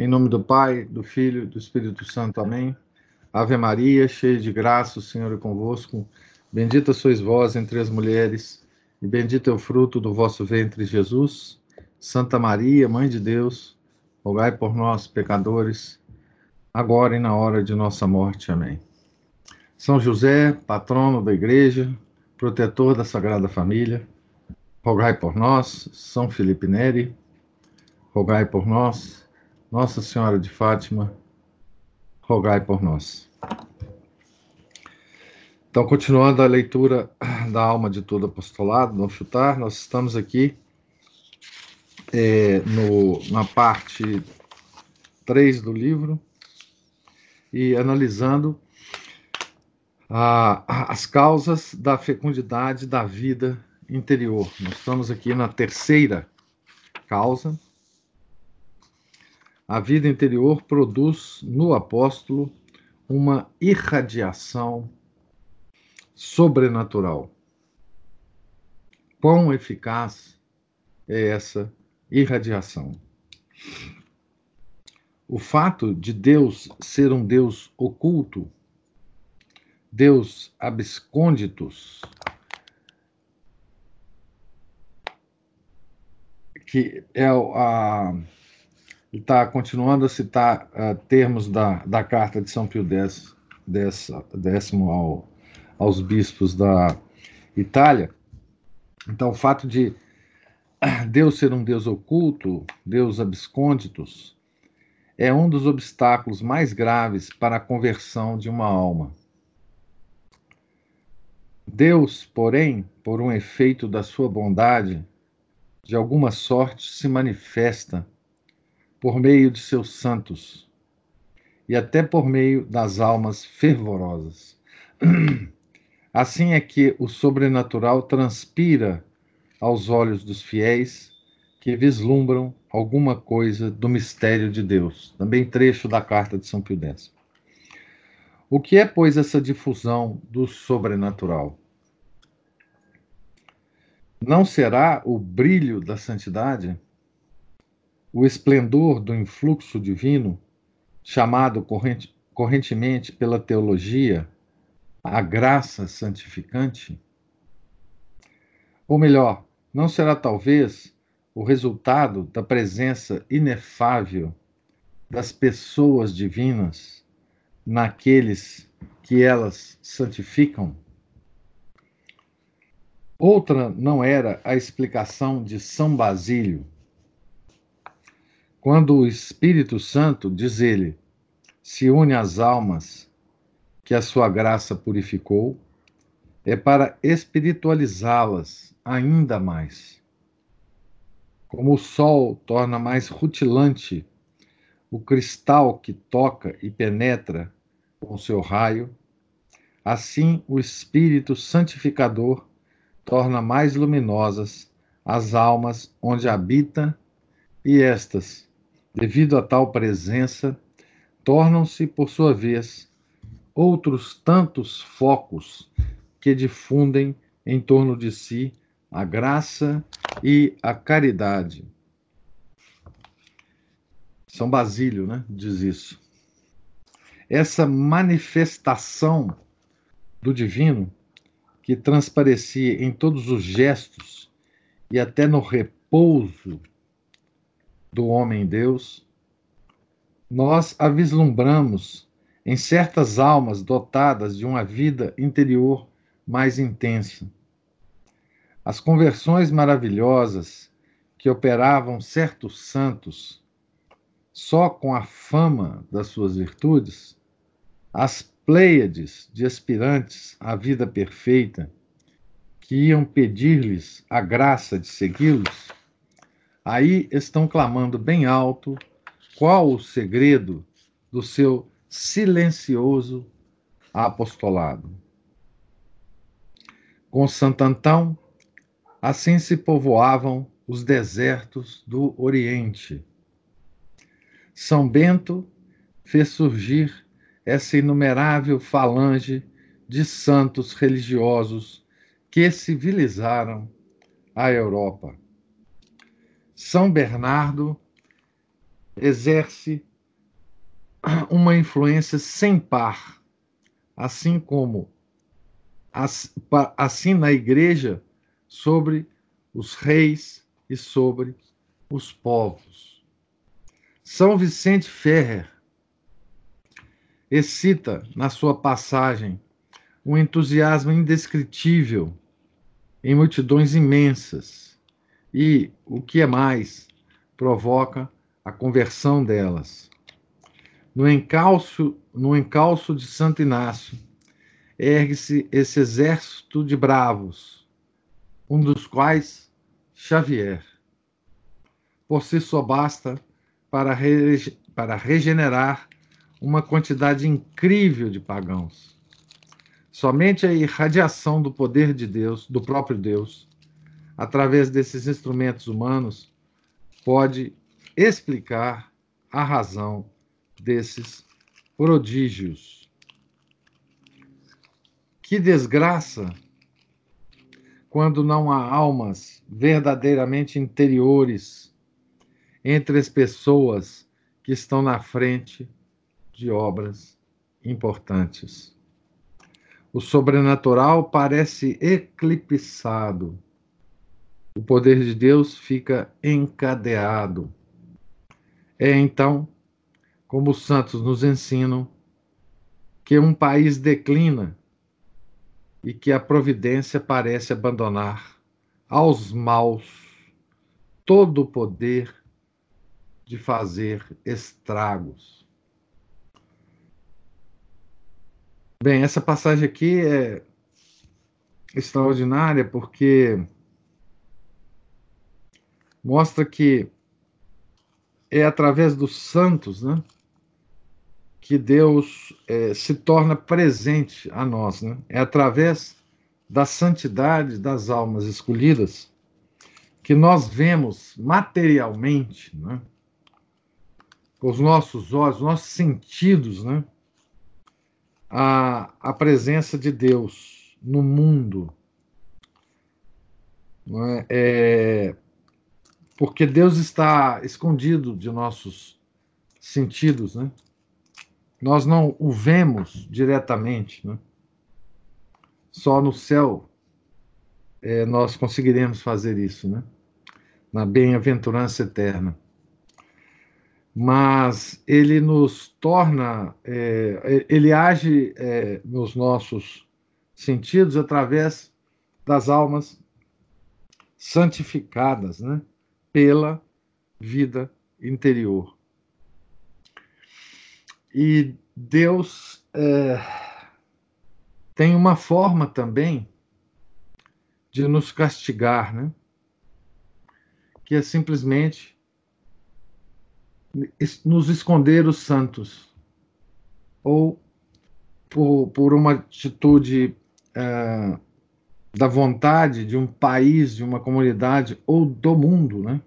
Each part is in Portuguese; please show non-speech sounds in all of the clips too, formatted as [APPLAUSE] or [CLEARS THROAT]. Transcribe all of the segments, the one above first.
Em nome do Pai, do Filho e do Espírito Santo. Amém. Ave Maria, cheia de graça, o Senhor é convosco. Bendita sois vós entre as mulheres, e bendito é o fruto do vosso ventre, Jesus. Santa Maria, Mãe de Deus, rogai por nós, pecadores, agora e na hora de nossa morte. Amém. São José, patrono da Igreja, protetor da Sagrada Família, rogai por nós. São Felipe Neri, rogai por nós. Nossa Senhora de Fátima, rogai por nós. Então, continuando a leitura da alma de todo apostolado, não chutar, nós estamos aqui é, no, na parte 3 do livro e analisando as causas da fecundidade da vida interior. Nós estamos aqui na terceira causa, a vida interior produz no apóstolo uma irradiação sobrenatural. Quão eficaz é essa irradiação? O fato de Deus ser um Deus oculto, Deus abscônditos, que é a está continuando a citar uh, termos da, da carta de São Pio X, décimo ao, aos bispos da Itália. Então, o fato de Deus ser um Deus oculto, Deus abscônditos, é um dos obstáculos mais graves para a conversão de uma alma. Deus, porém, por um efeito da sua bondade, de alguma sorte se manifesta por meio de seus santos e até por meio das almas fervorosas. [CLEARS THROAT] Assim é que o sobrenatural transpira aos olhos dos fiéis que vislumbram alguma coisa do mistério de Deus. Também trecho da carta de São Pio X. O que é, pois, essa difusão do sobrenatural? Não será o brilho da santidade? O esplendor do influxo divino, chamado corrente, correntemente pela teologia a graça santificante? Ou melhor, não será talvez o resultado da presença inefável das pessoas divinas naqueles que elas santificam? Outra não era a explicação de São Basílio quando o Espírito Santo, diz ele, se une às almas que a sua graça purificou, é para espiritualizá-las ainda mais. Como o sol torna mais rutilante o cristal que toca e penetra com seu raio, assim o Espírito Santificador torna mais luminosas as almas onde habita e estas devido a tal presença, tornam-se, por sua vez, outros tantos focos que difundem em torno de si a graça e a caridade. São Basílio, né, diz isso. Essa manifestação do divino que transparecia em todos os gestos e até no repouso do homem-deus, nós a vislumbramos em certas almas dotadas de uma vida interior mais intensa. As conversões maravilhosas que operavam certos santos só com a fama das suas virtudes, as pleiades de aspirantes à vida perfeita que iam pedir-lhes a graça de segui-los, Aí estão clamando bem alto qual o segredo do seu silencioso apostolado. Com Santo Antão, assim se povoavam os desertos do Oriente. São Bento fez surgir essa inumerável falange de santos religiosos que civilizaram a Europa. São Bernardo exerce uma influência sem par, assim como assim na igreja sobre os reis e sobre os povos. São Vicente Ferrer excita na sua passagem um entusiasmo indescritível em multidões imensas e, o que é mais, provoca a conversão delas. No encalço, no encalço de Santo Inácio, ergue-se esse exército de bravos, um dos quais Xavier. Por si só basta para, re, para regenerar uma quantidade incrível de pagãos. Somente a irradiação do poder de Deus, do próprio Deus, através desses instrumentos humanos, pode explicar a razão desses prodígios. Que desgraça quando não há almas verdadeiramente interiores entre as pessoas que estão na frente de obras importantes. O sobrenatural parece eclipsado. O poder de Deus fica encadeado. É então, como os santos nos ensinam, que um país declina e que a providência parece abandonar aos maus todo o poder de fazer estragos. Bem, essa passagem aqui é extraordinária porque mostra que é através dos santos, né, que Deus é, se torna presente a nós, né? É através da santidade das almas escolhidas que nós vemos materialmente, né, com os nossos olhos, nossos sentidos, né? a, a presença de Deus no mundo. É? É, porque Deus está escondido de nossos sentidos, né? Nós não o vemos diretamente, né? Só no céu é, nós conseguiremos fazer isso, né? Na bem-aventurança eterna mas ele nos torna, é, ele age é, nos nossos sentidos através das almas santificadas, né, pela vida interior. E Deus é, tem uma forma também de nos castigar, né, que é simplesmente nos esconder os santos, ou por, por uma atitude é, da vontade de um país, de uma comunidade ou do mundo, né?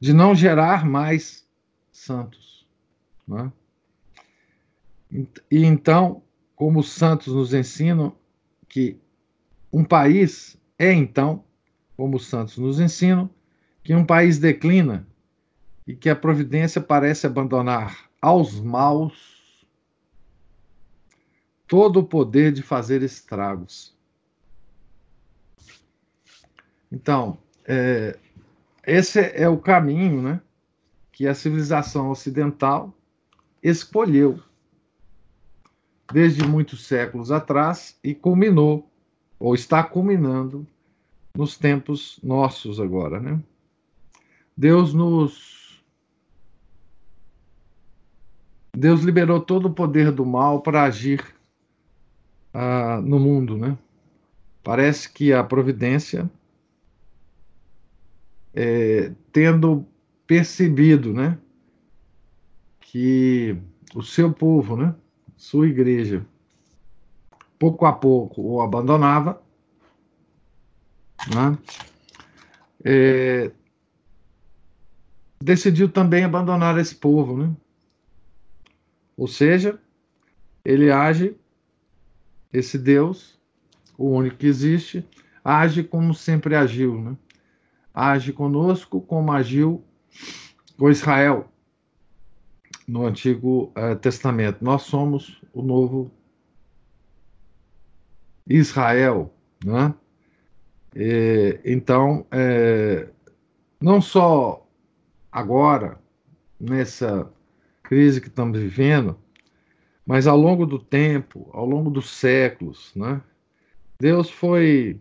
de não gerar mais santos. Né? E então, como os santos nos ensinam que um país é então, como os santos nos ensinam, que um país declina e que a providência parece abandonar aos maus todo o poder de fazer estragos. Então, é, esse é o caminho né, que a civilização ocidental escolheu desde muitos séculos atrás e culminou, ou está culminando, nos tempos nossos agora. Né? Deus nos Deus liberou todo o poder do mal para agir uh, no mundo, né? Parece que a providência, é, tendo percebido, né, que o seu povo, né, sua igreja, pouco a pouco o abandonava, né, é, decidiu também abandonar esse povo, né? Ou seja, ele age, esse Deus, o único que existe, age como sempre agiu, né? Age conosco como agiu com Israel. no Antigo eh, Testamento. Nós somos o novo Israel, né? E, então, é, não só agora, nessa crise que estamos vivendo, mas ao longo do tempo, ao longo dos séculos, né? Deus foi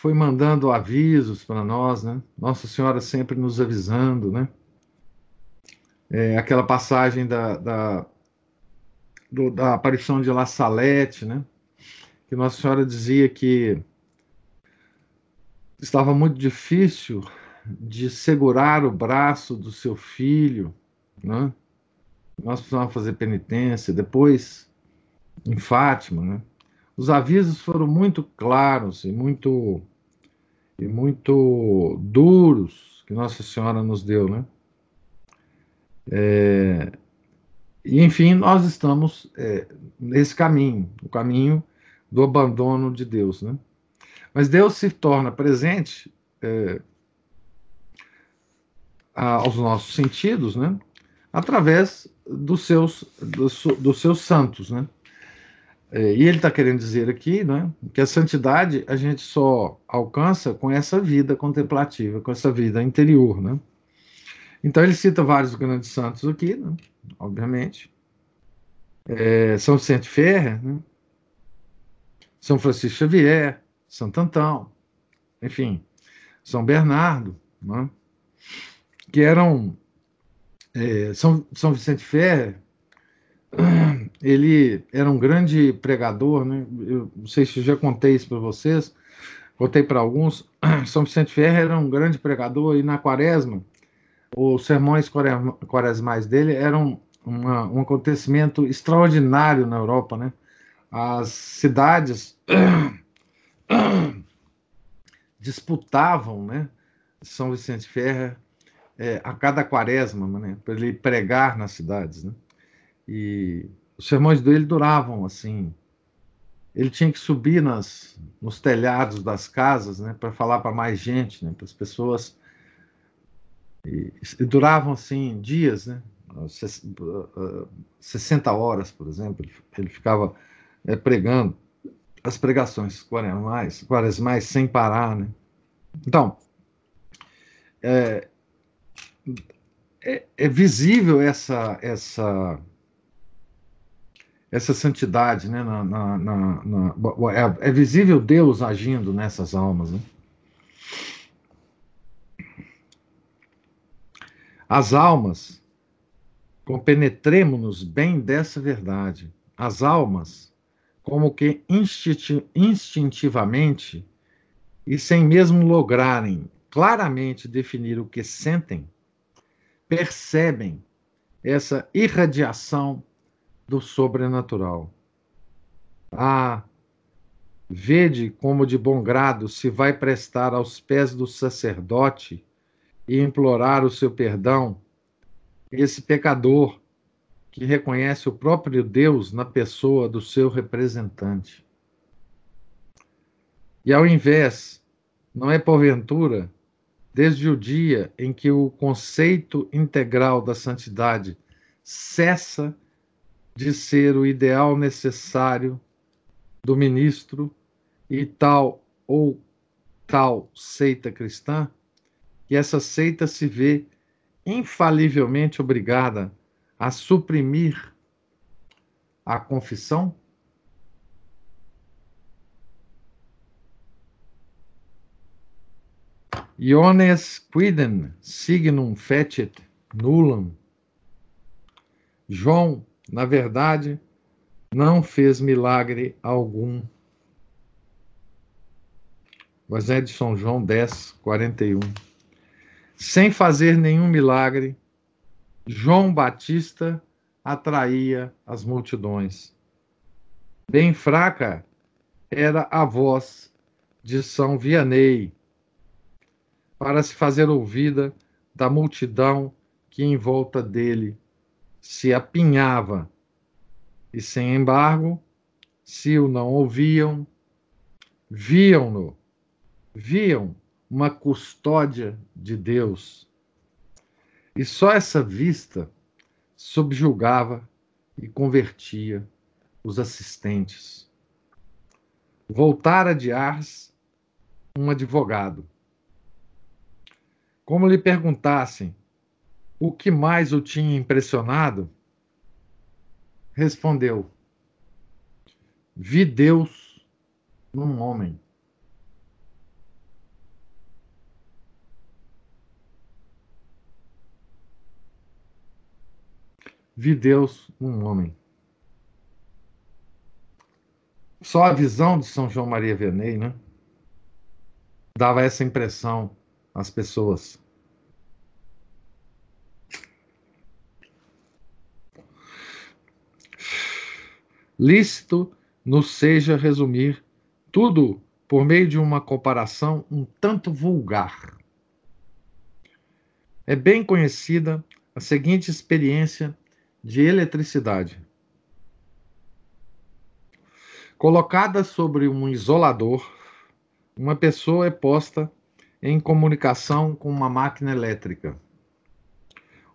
foi mandando avisos para nós, né? Nossa Senhora sempre nos avisando, né? É, aquela passagem da, da, do, da aparição de La Salete, né? Que Nossa Senhora dizia que estava muito difícil de segurar o braço do seu filho, né? Nós precisávamos fazer penitência. Depois, em Fátima, né? Os avisos foram muito claros e muito e muito duros que Nossa Senhora nos deu, né? É, e enfim, nós estamos é, nesse caminho, o caminho do abandono de Deus, né? Mas Deus se torna presente é, aos nossos sentidos, né? Através dos seus, dos, dos seus santos, né? É, e ele está querendo dizer aqui né, que a santidade a gente só alcança com essa vida contemplativa, com essa vida interior. Né? Então ele cita vários grandes santos aqui, né, obviamente. É, São Vicente Ferrer, né? São Francisco Xavier, Santo Antão, enfim, São Bernardo, né? que eram. É, São, São Vicente Ferrer ele era um grande pregador, né? Eu não sei se já contei isso para vocês, contei para alguns. [CLEARS THROAT] São Vicente Ferreira era um grande pregador e na quaresma, os sermões quaresmais dele eram uma, um acontecimento extraordinário na Europa, né? As cidades [CLEARS THROAT] disputavam, né? São Vicente Ferreira é, a cada quaresma, né? Para ele pregar nas cidades, né? E os sermões dele duravam assim. Ele tinha que subir nas, nos telhados das casas, né, para falar para mais gente, né, para as pessoas. E, e, duravam assim dias, né, 60 horas, por exemplo. Ele ficava é, pregando as pregações quaresmais, quaresmais sem parar, né. Então, é, é, é visível essa essa essa santidade, né? Na, na, na, é, é, visível Deus agindo nessas almas. Né? As almas, compenetremos-nos bem dessa verdade. As almas, como que instintivamente e sem mesmo lograrem claramente definir o que sentem, percebem essa irradiação do sobrenatural. Ah, vede como de bom grado se vai prestar aos pés do sacerdote e implorar o seu perdão esse pecador que reconhece o próprio Deus na pessoa do seu representante. E ao invés, não é porventura, desde o dia em que o conceito integral da santidade cessa de ser o ideal necessário do ministro e tal ou tal seita cristã, que essa seita se vê infalivelmente obrigada a suprimir a confissão? Iones quidem signum fecit nullam. João na verdade, não fez milagre algum. Evangelho de São João 10, 41. Sem fazer nenhum milagre, João Batista atraía as multidões. Bem fraca era a voz de São Vianney para se fazer ouvida da multidão que em volta dele se apinhava, e sem embargo, se o não ouviam, viam-no, viam uma custódia de Deus. E só essa vista subjugava e convertia os assistentes. Voltara de Ars um advogado. Como lhe perguntassem o que mais o tinha impressionado, respondeu: Vi Deus num homem. Vi Deus num homem. Só a visão de São João Maria Vianney, né? Dava essa impressão às pessoas. Lícito nos seja resumir tudo por meio de uma comparação um tanto vulgar. É bem conhecida a seguinte experiência de eletricidade. Colocada sobre um isolador, uma pessoa é posta em comunicação com uma máquina elétrica.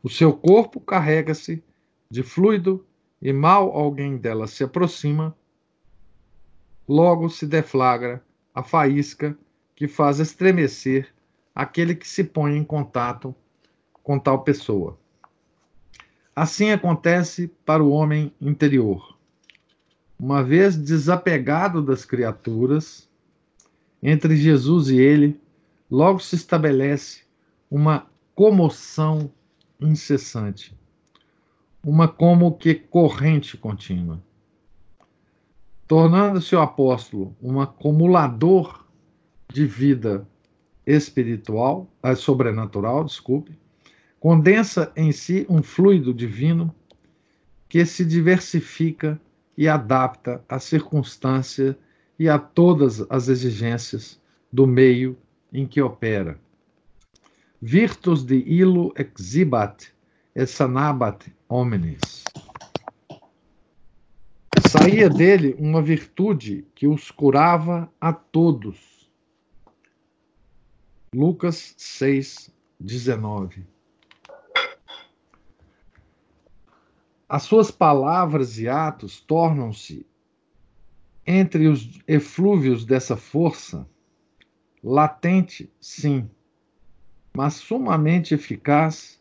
O seu corpo carrega-se de fluido e mal alguém dela se aproxima, logo se deflagra a faísca que faz estremecer aquele que se põe em contato com tal pessoa. Assim acontece para o homem interior. Uma vez desapegado das criaturas, entre Jesus e ele, logo se estabelece uma comoção incessante, uma como que corrente contínua. Tornando-se o apóstolo um acumulador de vida espiritual, eh, sobrenatural, desculpe, condensa em si um fluido divino que se diversifica e adapta à circunstância e a todas as exigências do meio em que opera. Virtus de illo exhibat et sanabat homines. Saía dele uma virtude que os curava a todos. Lucas 6, 19. As suas palavras e atos tornam-se, entre os eflúvios dessa força, latente, sim, mas sumamente eficaz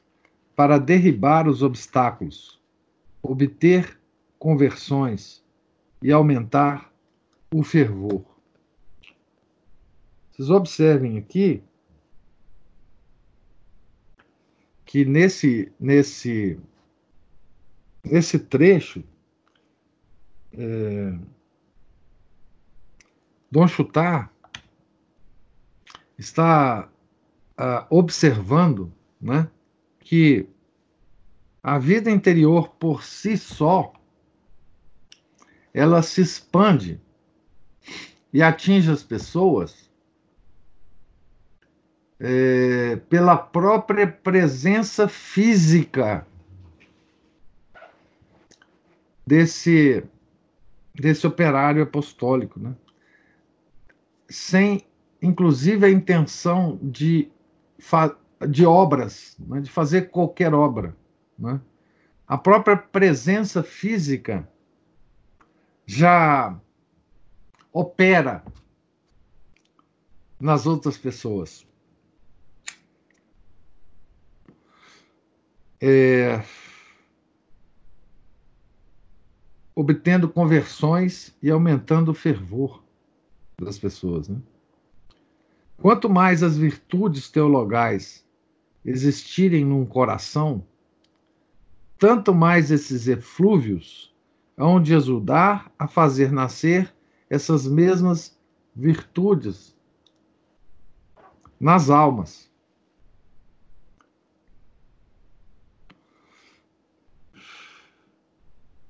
para derribar os obstáculos, obter conversões e aumentar o fervor. Vocês observem aqui que nesse, nesse esse trecho, é, Dom Chutar está ah, observando né, que a vida interior por si só ela se expande e atinge as pessoas é, pela própria presença física desse, desse operário apostólico, né? sem, inclusive, a intenção de, de obras, né? de fazer qualquer obra. Né? A própria presença física já opera nas outras pessoas. É, obtendo conversões e aumentando o fervor das pessoas. Né? Quanto mais as virtudes teologais existirem num coração, tanto mais esses eflúvios hão de ajudar a fazer nascer essas mesmas virtudes nas almas.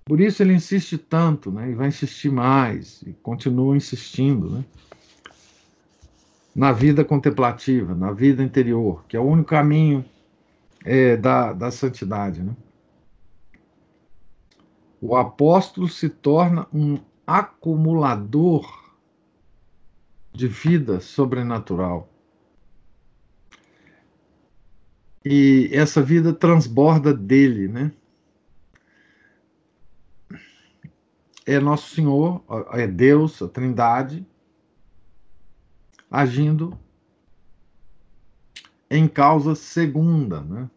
Por isso ele insiste tanto, né? E vai insistir mais, e continua insistindo, né? na vida contemplativa, na vida interior, que é o único caminho é, da, da santidade. Né? O apóstolo se torna um acumulador de vida sobrenatural. E essa vida transborda dele, né? É Nosso Senhor, é Deus, a Trindade, agindo em causa segunda, né?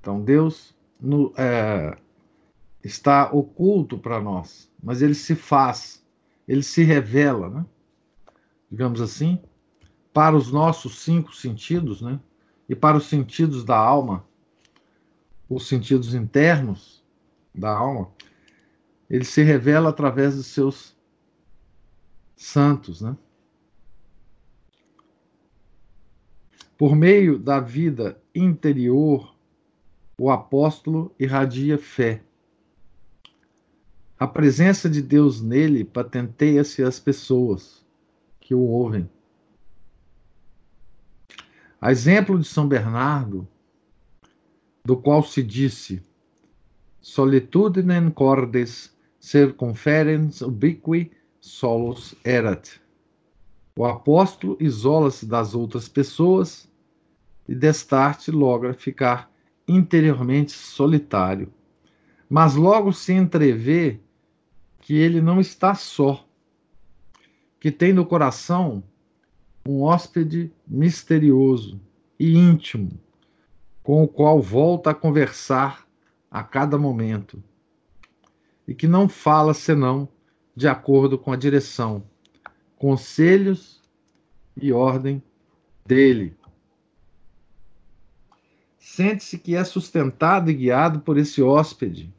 Então Deus no, é, está oculto para nós, mas ele se faz, ele se revela, né? digamos assim, para os nossos cinco sentidos, né? E para os sentidos da alma, os sentidos internos da alma, ele se revela através dos seus santos, né? Por meio da vida interior, o apóstolo irradia fé. A presença de Deus nele patenteia-se às pessoas que o ouvem. A exemplo de São Bernardo, do qual se disse: Solitudinem cordes circumferens ubiqui solus erat. O apóstolo isola-se das outras pessoas e destarte logra ficar interiormente solitário. Mas logo se entrevê que ele não está só, que tem no coração um hóspede misterioso e íntimo, com o qual volta a conversar a cada momento, e que não fala senão de acordo com a direção, conselhos e ordem dele. Sente-se que é sustentado e guiado por esse hóspede,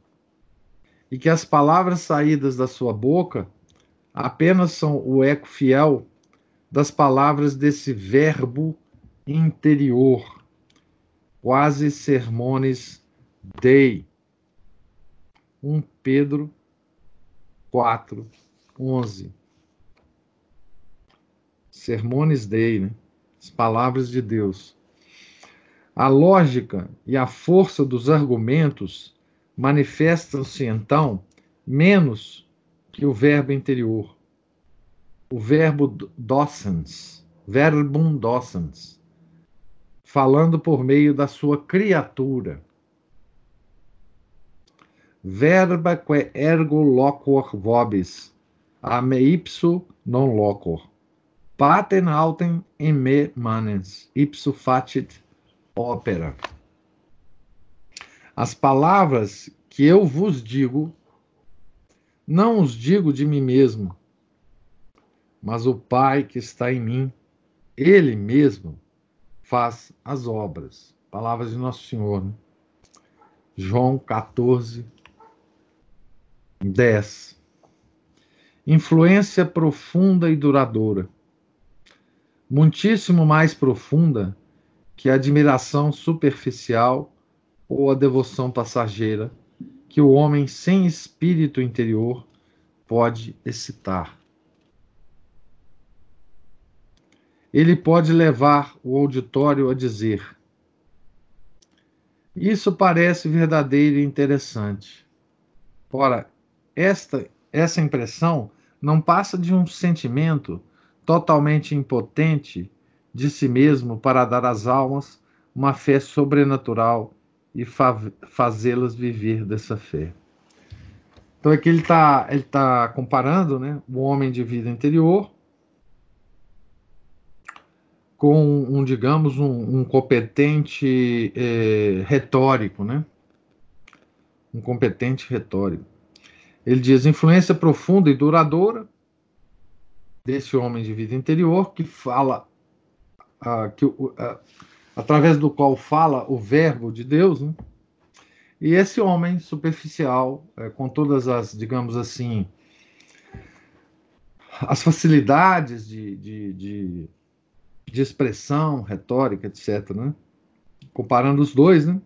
e que as palavras saídas da sua boca apenas são o eco fiel das palavras desse verbo interior, quase sermones dei. 1 Pedro 4, 11. Sermones dei, né? As palavras de Deus. A lógica e a força dos argumentos manifestam-se então menos que o verbo interior. O verbo docens, verbum docens, falando por meio da sua criatura. Verba que ergo locor vobis, a me ipso non locor. Paten autem in me manens, ipso facit ópera. As palavras que eu vos digo, não os digo de mim mesmo, mas o Pai que está em mim, ele mesmo faz as obras. Palavras de Nosso Senhor. Né? João 14, 10. Influência profunda e duradoura. Muitíssimo mais profunda que a admiração superficial ou a devoção passageira que o homem sem espírito interior pode excitar. Ele pode levar o auditório a dizer: Isso parece verdadeiro e interessante. Ora, esta, essa impressão não passa de um sentimento totalmente impotente de si mesmo para dar às almas uma fé sobrenatural e fa fazê-las viver dessa fé. Então aqui ele está ele tá comparando né, o homem de vida interior com um, digamos, um, um competente é, retórico, né? Um competente retórico. Ele diz influência profunda e duradoura desse homem de vida interior que fala ah, que, ah, através do qual fala o verbo de Deus, né? e esse homem superficial, é, com todas as, digamos assim, as facilidades de, de, de, de expressão, retórica, etc., né? comparando os dois, né?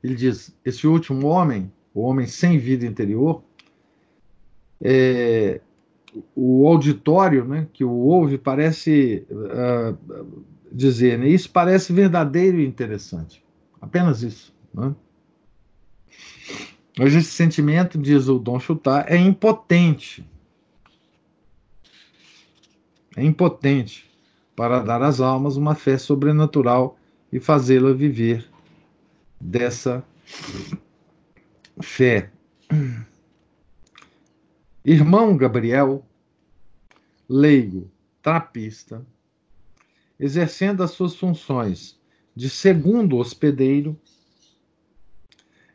ele diz: esse último homem, o homem sem vida interior, é, o auditório né, que o ouve parece uh, dizer, né, isso parece verdadeiro e interessante. Apenas isso. Né? Mas esse sentimento, diz o Dom Chutar, é impotente. É impotente para dar às almas uma fé sobrenatural e fazê-la viver dessa fé. Irmão Gabriel, leigo, trapista, exercendo as suas funções de segundo hospedeiro,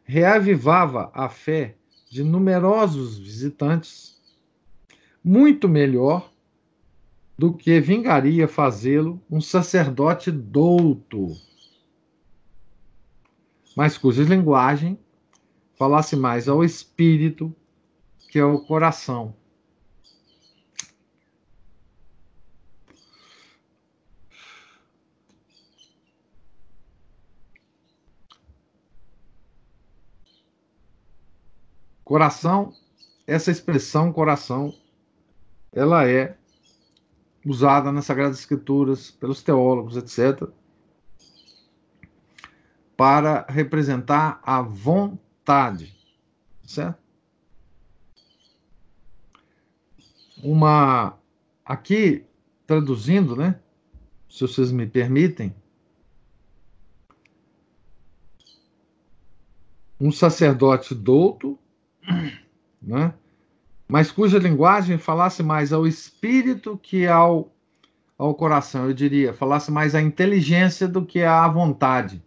reavivava a fé de numerosos visitantes, muito melhor do que vingaria fazê-lo um sacerdote douto, mas cuja linguagem falasse mais ao espírito que ao coração. Coração, essa expressão coração, ela é usada nas Sagradas Escrituras pelos teólogos, etc., para representar a vontade, certo? Uma aqui traduzindo, né? Se vocês me permitem, um sacerdote douto, [COUGHS] né? mas cuja linguagem falasse mais ao espírito que ao, ao coração, eu diria, falasse mais à inteligência do que à vontade.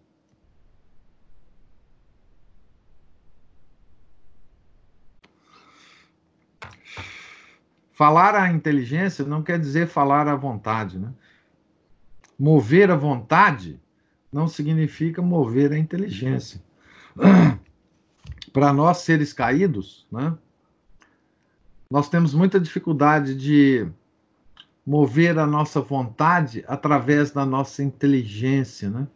Falar à inteligência não quer dizer falar à vontade, né? Mover a vontade não significa mover a inteligência. [CLEARS THROAT] Para nós seres caídos, né? nós temos muita dificuldade de mover a nossa vontade através da nossa inteligência, né?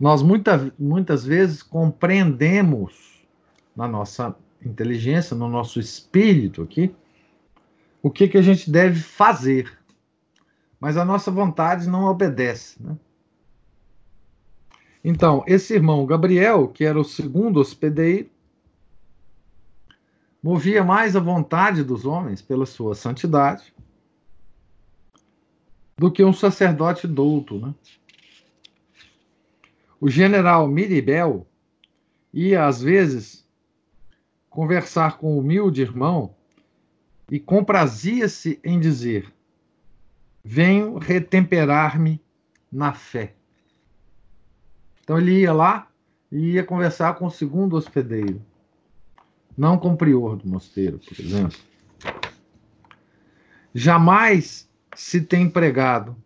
Nós muita, muitas vezes compreendemos na nossa inteligência, no nosso espírito aqui, o que, que a gente deve fazer, mas a nossa vontade não obedece, né? Então, esse irmão Gabriel, que era o segundo hospedeiro, movia mais a vontade dos homens pela sua santidade do que um sacerdote douto. Né? O general Miribel ia, às vezes, conversar com o humilde irmão e comprazia-se em dizer: Venho retemperar-me na fé. Então ele ia lá e ia conversar com o segundo hospedeiro não com o prior do mosteiro, por exemplo. Jamais se tem pregado,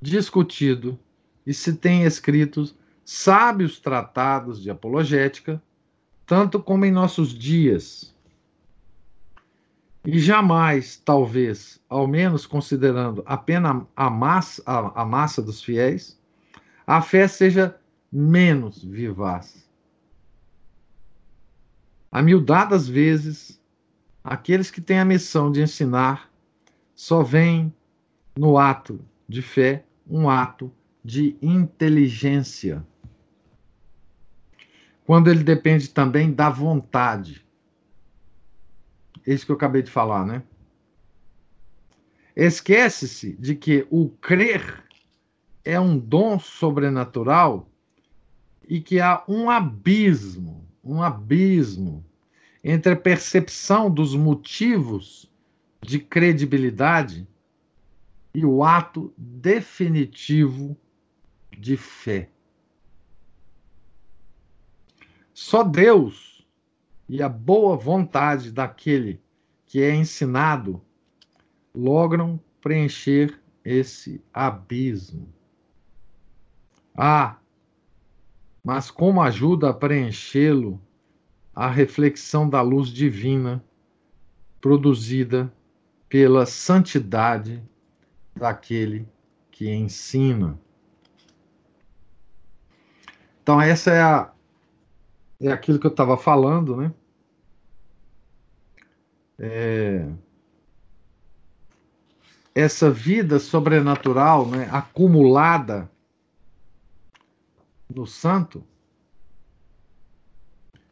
discutido e se tem escrito sábios tratados de apologética, tanto como em nossos dias. E jamais, talvez, ao menos considerando apenas a massa, a, a massa dos fiéis, a fé seja menos vivaz Amildadas vezes, aqueles que têm a missão de ensinar só veem no ato de fé um ato de inteligência. Quando ele depende também da vontade. É isso que eu acabei de falar, né? Esquece-se de que o crer é um dom sobrenatural e que há um abismo um abismo entre a percepção dos motivos de credibilidade e o ato definitivo de fé. Só Deus e a boa vontade daquele que é ensinado logram preencher esse abismo. Ah, mas como ajuda a preenchê-lo a reflexão da luz divina produzida pela santidade daquele que ensina. Então, essa é, a, é aquilo que eu estava falando, né? É, essa vida sobrenatural né, acumulada no santo,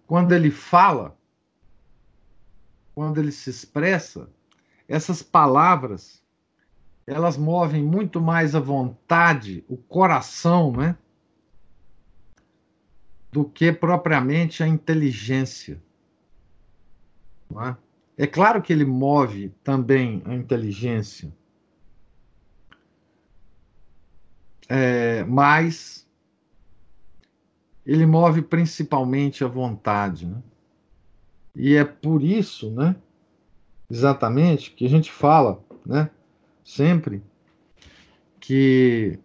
quando ele fala, quando ele se expressa, essas palavras elas movem muito mais a vontade, o coração, né? Do que propriamente a inteligência. É? É claro que ele move também a inteligência, é, mas ele move principalmente a vontade. Né? E é por isso, né, exatamente, que a gente fala né, sempre que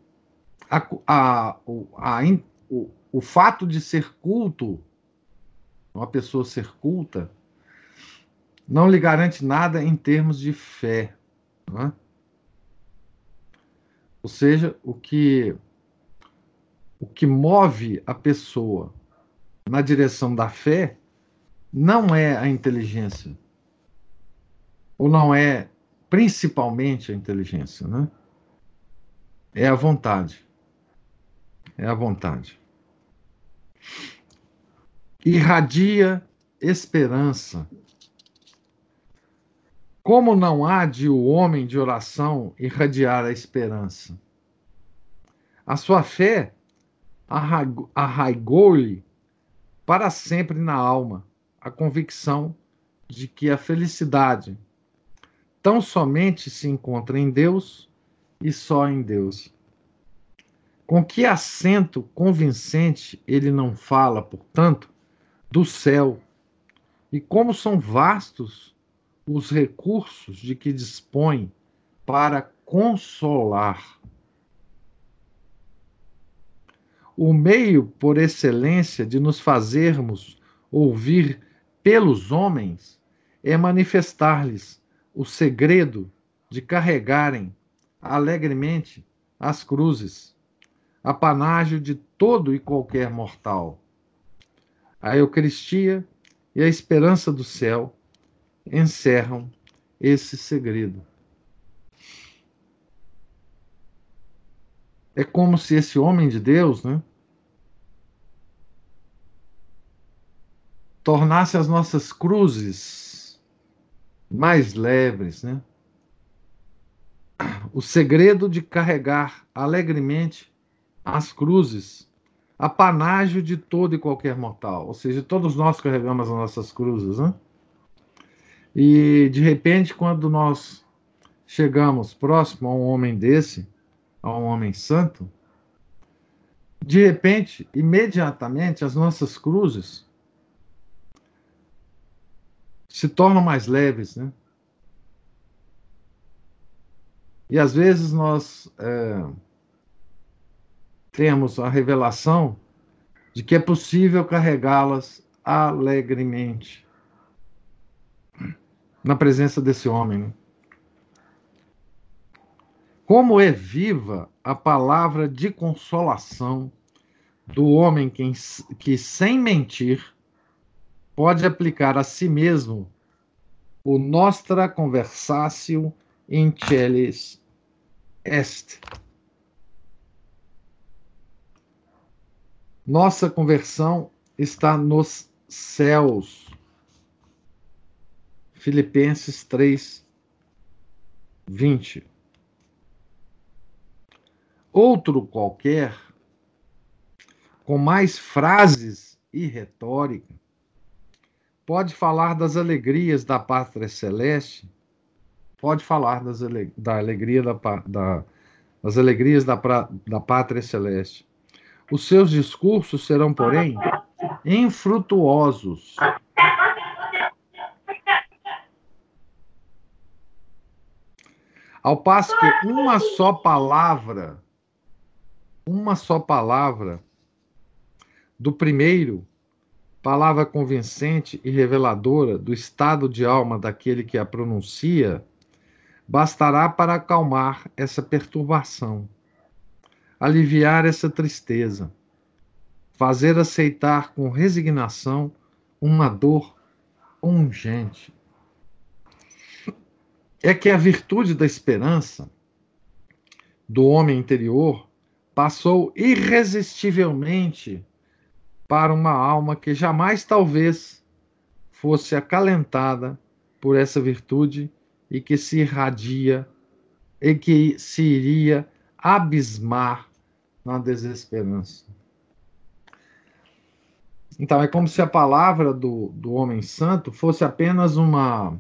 a, a, a, o, o fato de ser culto, uma pessoa ser culta, não lhe garante nada em termos de fé. É? Ou seja, o que, o que move a pessoa na direção da fé não é a inteligência, ou não é principalmente a inteligência, né? É a vontade. É a vontade irradia esperança. Como não há de o homem de oração irradiar a esperança? A sua fé arraigou-lhe para sempre na alma a convicção de que a felicidade tão somente se encontra em Deus e só em Deus. Com que acento convincente ele não fala, portanto, do céu, e como são vastos os recursos de que dispõe para consolar. O meio por excelência de nos fazermos ouvir pelos homens é manifestar-lhes o segredo de carregarem alegremente as cruzes apanágio de todo e qualquer mortal. A Eucaristia e a esperança do céu encerram esse segredo. É como se esse homem de Deus, né, tornasse as nossas cruzes mais leves, né? O segredo de carregar alegremente as cruzes, apanágio de todo e qualquer mortal. Ou seja, todos nós carregamos as nossas cruzes, né? E de repente, quando nós chegamos próximo a um homem desse, a um homem santo, de repente, imediatamente, as nossas cruzes se tornam mais leves, né? E às vezes nós é, temos a revelação de que é possível carregá-las alegremente na presença desse homem. Né? Como é viva a palavra de consolação do homem que, que, sem mentir, pode aplicar a si mesmo o nostra conversatio in celis est. Nossa conversão está nos céus. Filipenses 3, 20. Outro qualquer, com mais frases e retórica, pode falar das alegrias da pátria celeste, pode falar das, da alegria da, da, das alegrias da, da pátria celeste os seus discursos serão, porém, infrutuosos. Ao passo que uma só palavra, uma só palavra do primeiro, palavra convincente e reveladora do estado de alma daquele que a pronuncia, bastará para acalmar essa perturbação aliviar essa tristeza, fazer aceitar com resignação uma dor ungente. É que a virtude da esperança do homem interior passou irresistivelmente para uma alma que jamais talvez fosse acalentada por essa virtude e que se irradia e que se iria abismar na desesperança. Então, é como se a palavra do, do homem santo fosse apenas uma,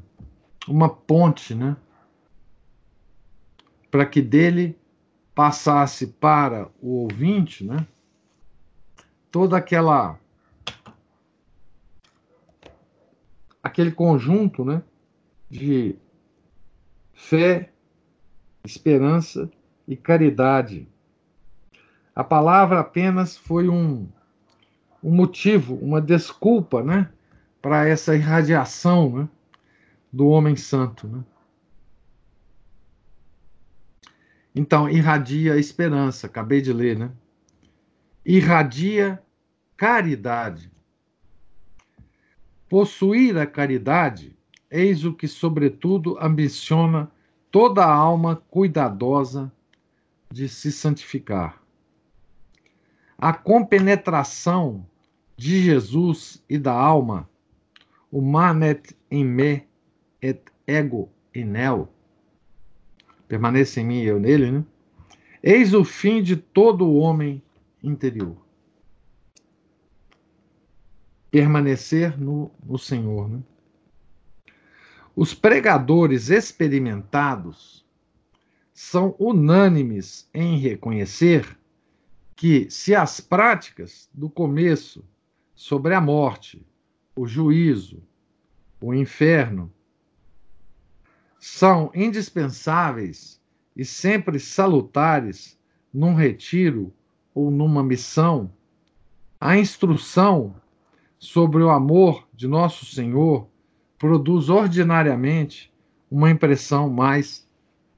uma ponte, né? Para que dele passasse para o ouvinte, né? Toda aquela. aquele conjunto, né? De fé, esperança e caridade. A palavra apenas foi um, um motivo, uma desculpa, né, para essa irradiação, né, do homem santo, né? Então, irradia esperança, acabei de ler, né? Irradia caridade. Possuir a caridade, eis o que, sobretudo, ambiciona toda a alma cuidadosa de se santificar. A compenetração de Jesus e da alma, o manet em me et ego in neo, permaneça em mim e eu nele, né? Eis o fim de todo o homem interior. Permanecer no, no Senhor, né? Os pregadores experimentados são unânimes em reconhecer que, se as práticas do começo sobre a morte, o juízo, o inferno, são indispensáveis e sempre salutares num retiro ou numa missão, a instrução sobre o amor de nosso Senhor produz ordinariamente uma impressão mais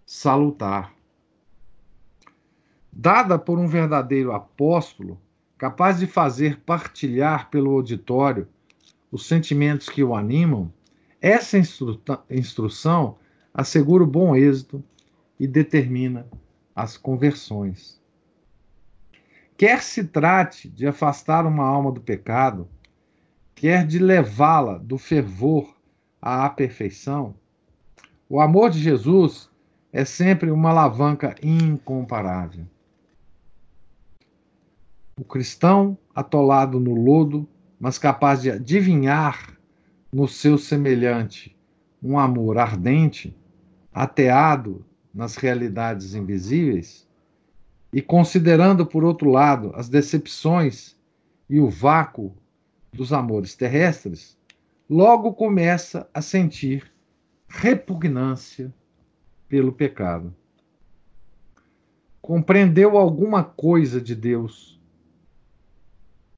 salutar. Dada por um verdadeiro apóstolo, capaz de fazer partilhar pelo auditório os sentimentos que o animam, essa instru instrução assegura o bom êxito e determina as conversões. Quer se trate de afastar uma alma do pecado, quer de levá-la do fervor à perfeição, o amor de Jesus é sempre uma alavanca incomparável. O cristão atolado no lodo, mas capaz de adivinhar no seu semelhante um amor ardente, ateado nas realidades invisíveis, e considerando, por outro lado, as decepções e o vácuo dos amores terrestres, logo começa a sentir repugnância pelo pecado. Compreendeu alguma coisa de Deus,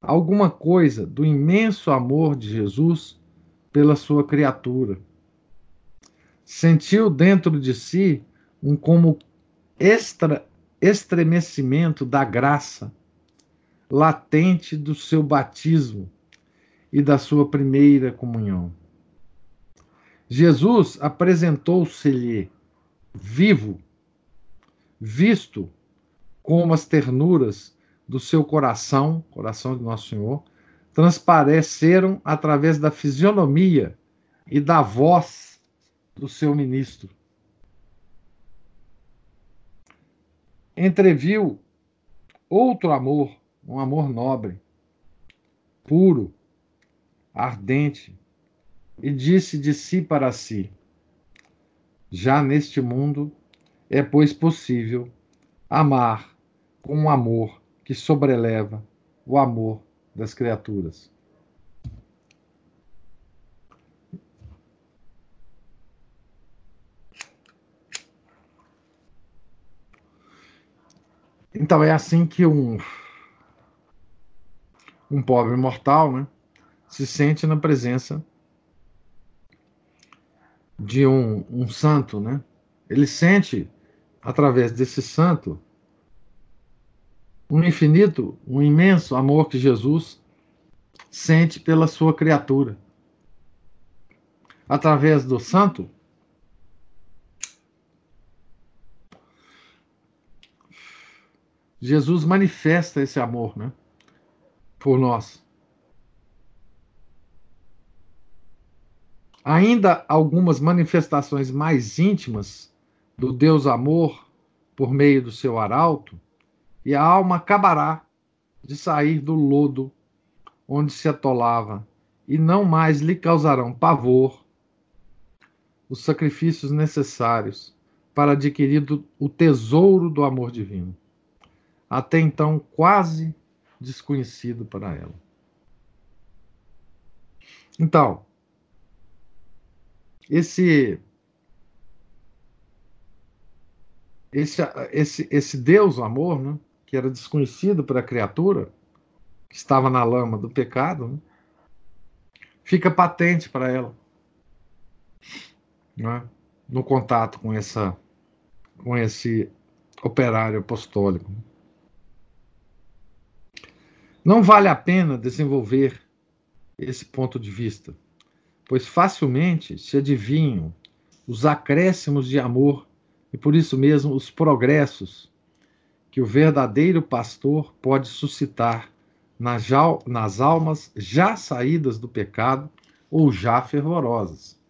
alguma coisa do imenso amor de Jesus pela sua criatura. Sentiu dentro de si um como extra, estremecimento da graça latente do seu batismo e da sua primeira comunhão. Jesus apresentou-se-lhe vivo, visto como as ternuras do seu coração, coração de Nosso Senhor, transpareceram através da fisionomia e da voz do seu ministro. Entreviu outro amor, um amor nobre, puro, ardente, e disse de si para si: Já neste mundo é, pois, possível amar com um amor que sobreleva o amor das criaturas. Então é assim que um um pobre mortal, né, se sente na presença de um, um santo, né? Ele sente, através desse santo, um infinito, um imenso amor que Jesus sente pela sua criatura. Através do santo, Jesus manifesta esse amor, né? Por nós. Ainda algumas manifestações mais íntimas do Deus amor por meio do seu arauto, e a alma acabará de sair do lodo onde se atolava, e não mais lhe causarão pavor os sacrifícios necessários para adquirir o tesouro do amor divino, até então quase desconhecido para ela. Então, esse esse esse esse Deus, o amor, né, que era desconhecido para a criatura, que estava na lama do pecado, né, fica patente para ela, né, no contato com essa com esse operário apostólico. Não vale a pena desenvolver esse ponto de vista, pois facilmente se adivinham os acréscimos de amor e por isso mesmo os progressos que o verdadeiro pastor pode suscitar nas almas já saídas do pecado ou já fervorosas.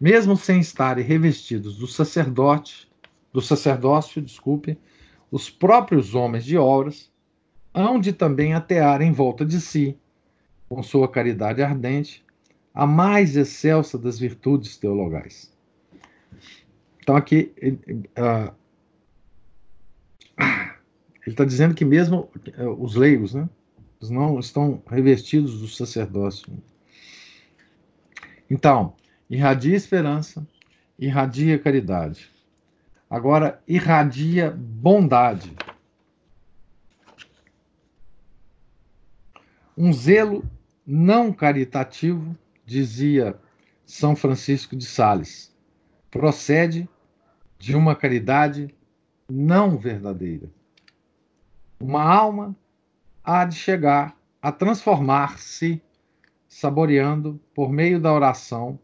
Mesmo sem estarem revestidos do sacerdote, do sacerdócio, desculpe, os próprios homens de obras hão de também atear em volta de si, com sua caridade ardente, a mais excelsa das virtudes teologais. Então, aqui, ele está dizendo que mesmo uh, os leigos, né, não estão revestidos do sacerdócio. Então, irradia esperança, irradia caridade. Agora, irradia bondade. Um zelo não caritativo, dizia São Francisco de Sales, procede de uma caridade não verdadeira. Uma alma há de chegar a transformar-se, saboreando, por meio da oração,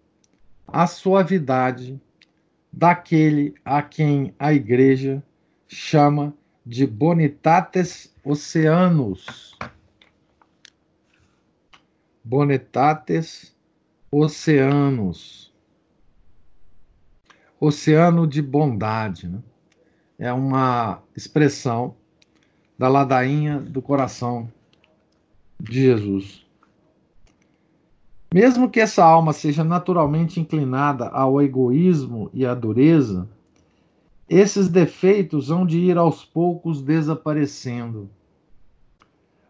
a suavidade daquele a quem a Igreja chama de bonitates oceanos. Bonitates oceanos. Oceano de bondade. Né? É uma expressão da ladainha do coração de Jesus. Mesmo que essa alma seja naturalmente inclinada ao egoísmo e à dureza, esses defeitos hão de ir aos poucos desaparecendo,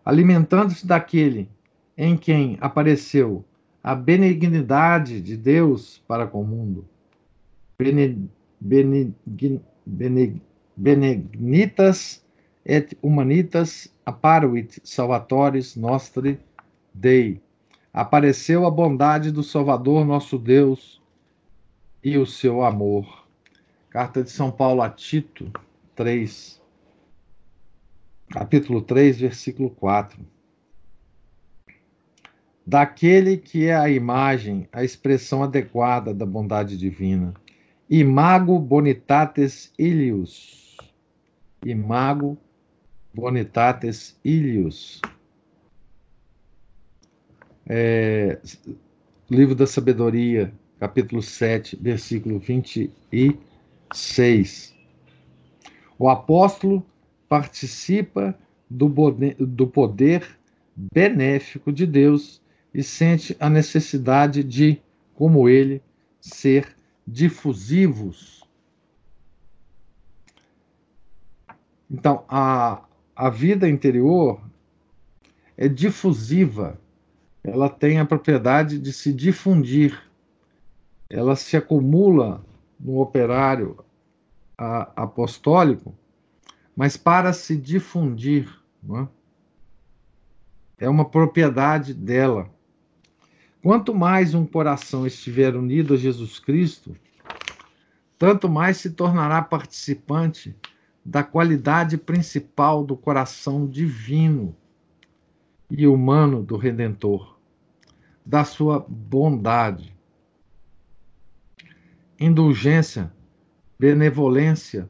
alimentando-se daquele em quem apareceu a benignidade de Deus para com o mundo. Bene, benignitas et humanitas apparuit salvatoris nostri Dei apareceu a bondade do Salvador nosso Deus e o seu amor. Carta de São Paulo a Tito 3, capítulo 3, versículo 4. Daquele que é a imagem, a expressão adequada da bondade divina. Imago bonitates ilius. Imago bonitates ilius. É, livro da Sabedoria, capítulo 7, versículo 26. O apóstolo participa do, do poder benéfico de Deus e sente a necessidade de, como ele, ser difusivos. Então, a, a vida interior é difusiva ela tem a propriedade de se difundir. Ela se acumula no operário apostólico, mas para se difundir. É? é uma propriedade dela. Quanto mais um coração estiver unido a Jesus Cristo, tanto mais se tornará participante da qualidade principal do coração divino e humano do Redentor da sua bondade, indulgência, benevolência,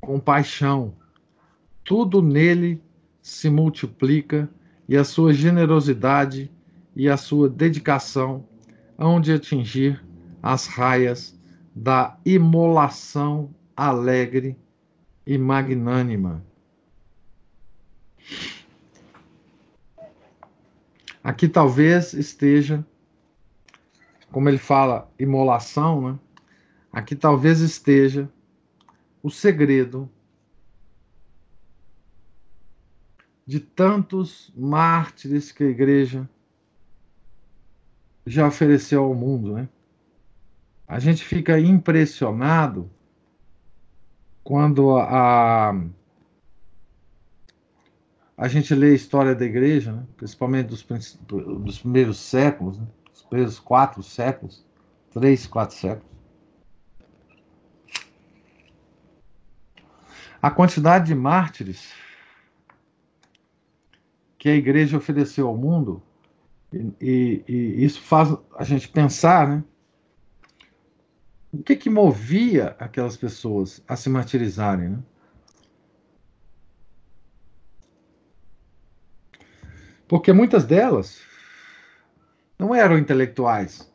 compaixão, tudo nele se multiplica e a sua generosidade e a sua dedicação hão de atingir as raias da imolação alegre e magnânima. Aqui talvez esteja, como ele fala, imolação, né? Aqui talvez esteja o segredo de tantos mártires que a igreja já ofereceu ao mundo, né? A gente fica impressionado quando a, a gente lê a história da igreja, né? principalmente dos, dos primeiros séculos, né? os primeiros quatro séculos, três, quatro séculos. A quantidade de mártires que a igreja ofereceu ao mundo, e, e, isso faz a gente pensar, né? O que que movia aquelas pessoas a se martirizarem, né? Porque muitas delas não eram intelectuais.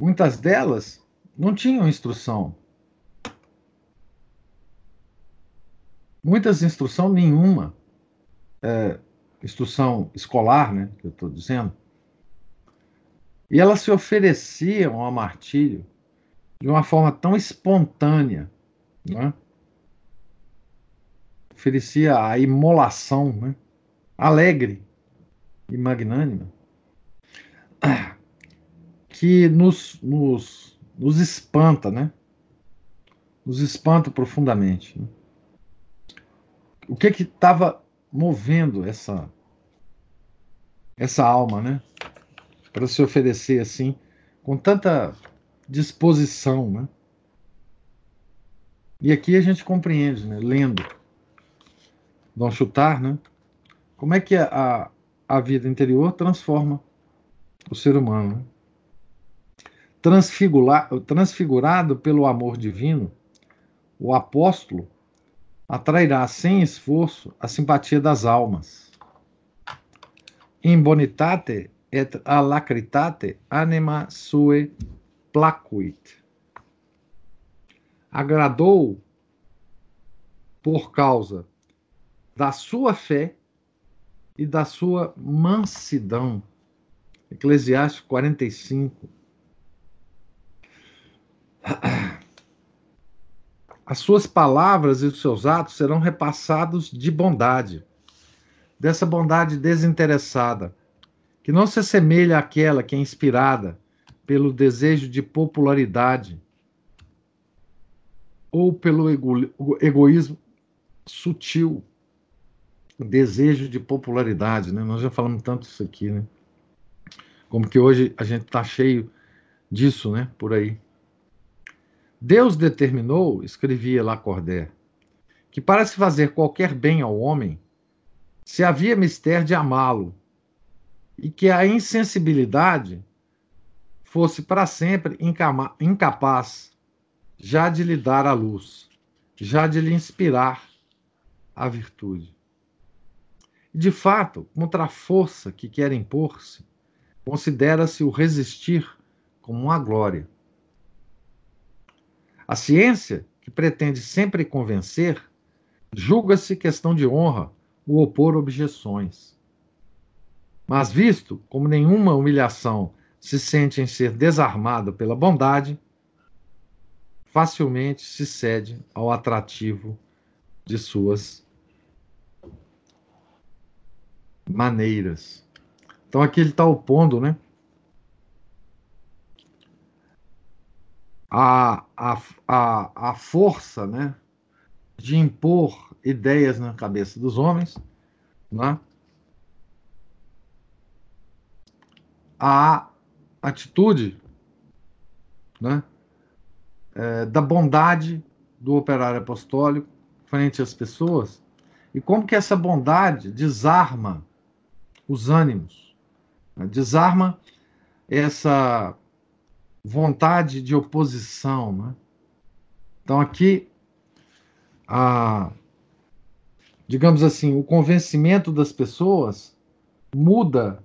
Muitas delas não tinham instrução. Muitas instrução nenhuma. É, instrução escolar, né, que eu estou dizendo. E elas se ofereciam ao martírio de uma forma tão espontânea, né? oferecia a imolação, né? alegre e magnânima, que nos, nos, nos espanta, né? Nos espanta profundamente. Né? O que que estava movendo essa essa alma, né? Para se oferecer assim, com tanta disposição, né? E aqui a gente compreende, né? Lendo Dom Chutar, né? Como é que a, a vida interior transforma o ser humano? Né? transfigurado pelo amor divino, o apóstolo atrairá sem esforço a simpatia das almas. In bonitate et alacritate anima sue placuit. Agradou por causa da sua fé e da sua mansidão. Eclesiastes 45. As suas palavras e os seus atos serão repassados de bondade, dessa bondade desinteressada, que não se assemelha àquela que é inspirada pelo desejo de popularidade ou pelo egoísmo sutil desejo de popularidade, né? Nós já falamos tanto isso aqui, né? Como que hoje a gente está cheio disso, né? Por aí. Deus determinou, escrevia Lacordaire, que para se fazer qualquer bem ao homem, se havia mister de amá-lo, e que a insensibilidade fosse para sempre incapaz já de lhe dar a luz, já de lhe inspirar a virtude. De fato, contra a força que quer impor-se, considera-se o resistir como uma glória. A ciência, que pretende sempre convencer, julga-se questão de honra o opor objeções. Mas, visto como nenhuma humilhação se sente em ser desarmado pela bondade, facilmente se cede ao atrativo de suas maneiras. Então aqui ele está opondo, né? A, a, a, a força, né? De impor ideias na cabeça dos homens, né? A atitude, né? É, da bondade do operário apostólico frente às pessoas e como que essa bondade desarma os ânimos, né? desarma essa vontade de oposição. Né? Então, aqui, a, digamos assim, o convencimento das pessoas muda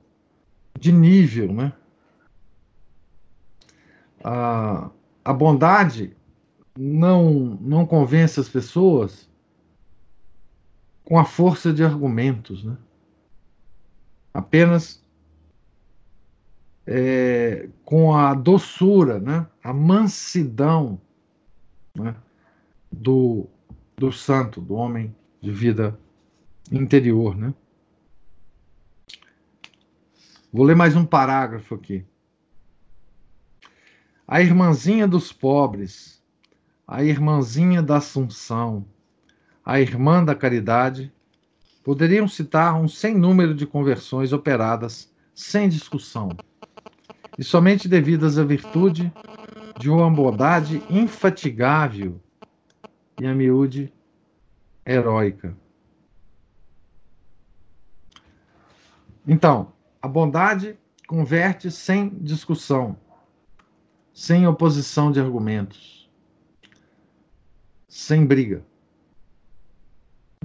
de nível. Né? A, a bondade não, não convence as pessoas com a força de argumentos. Né? apenas é, com a doçura, né? a mansidão né? do, do santo, do homem de vida interior. Né? Vou ler mais um parágrafo aqui. A irmãzinha dos pobres, a irmãzinha da Assunção, a irmã da caridade, poderiam citar um sem número de conversões operadas sem discussão, e somente devidas à virtude de uma bondade infatigável e a miúde heróica. Então, a bondade converte sem discussão, sem oposição de argumentos, sem briga,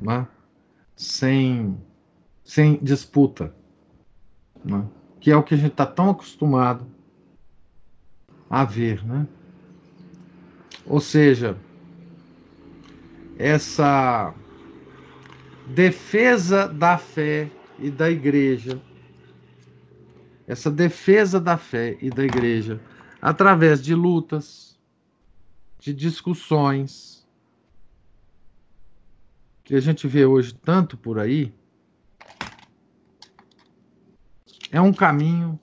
né? sem, sem disputa, né? Que é o que a gente está tão acostumado a ver. Né? Ou seja, essa defesa da fé e da igreja, essa defesa da fé e da igreja, através de lutas, de discussões, que a gente vê hoje tanto por aí, é um caminho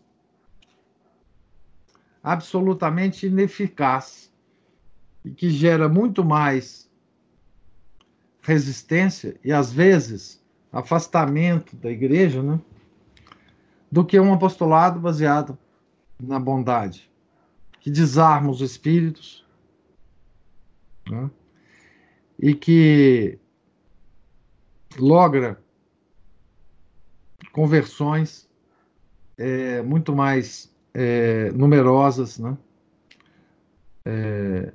absolutamente ineficaz e que gera muito mais resistência e às vezes afastamento da igreja, né? Do que um apostolado baseado na bondade, que desarma os espíritos né? e que logra conversões é, muito mais é, numerosas, né? É,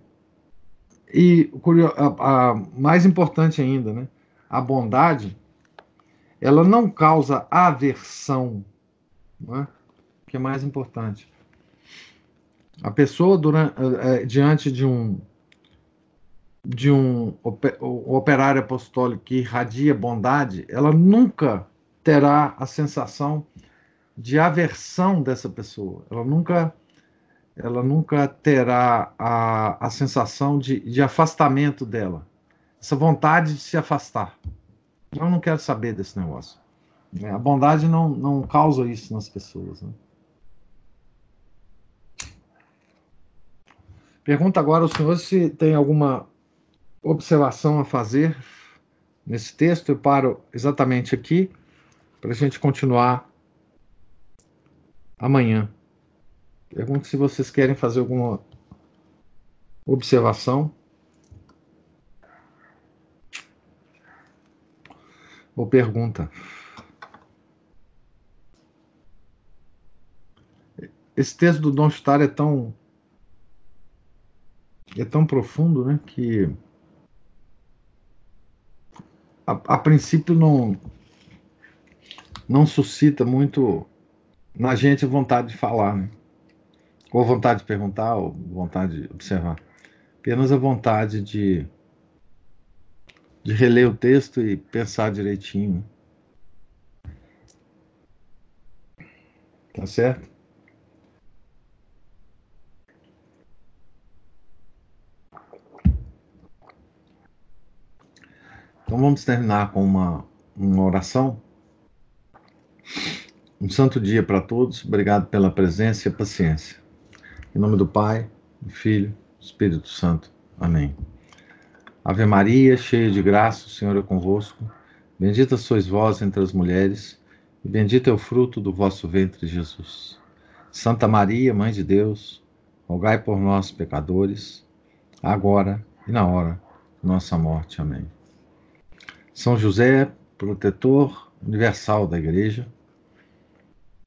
e a, a, mais importante ainda, né? A bondade ela não causa aversão, né? que é mais importante. A pessoa durante, é, diante de um de um operário apostólico que irradia bondade, ela nunca terá a sensação de aversão dessa pessoa. Ela nunca ela nunca terá a, a sensação de, de afastamento dela, essa vontade de se afastar. Eu não quero saber desse negócio. É, a bondade não, não causa isso nas pessoas. Né? Pergunta agora ao senhor se tem alguma observação a fazer nesse texto. Eu paro exatamente aqui para a gente continuar amanhã. Pergunto se vocês querem fazer alguma observação. Ou pergunta. Esse texto do Don Star é tão é tão profundo, né, que a, a princípio não não suscita muito na gente vontade de falar, né? ou vontade de perguntar, ou vontade de observar. Apenas a vontade de de reler o texto e pensar direitinho. Tá certo? Então vamos terminar com uma, uma oração. Um santo dia para todos. Obrigado pela presença e paciência. Em nome do Pai, do Filho, do Espírito Santo. Amém. Ave Maria, cheia de graça, o Senhor é convosco. Bendita sois vós entre as mulheres, e bendito é o fruto do vosso ventre, Jesus. Santa Maria, Mãe de Deus, rogai por nós, pecadores, agora e na hora de nossa morte. Amém. São José, protetor universal da Igreja,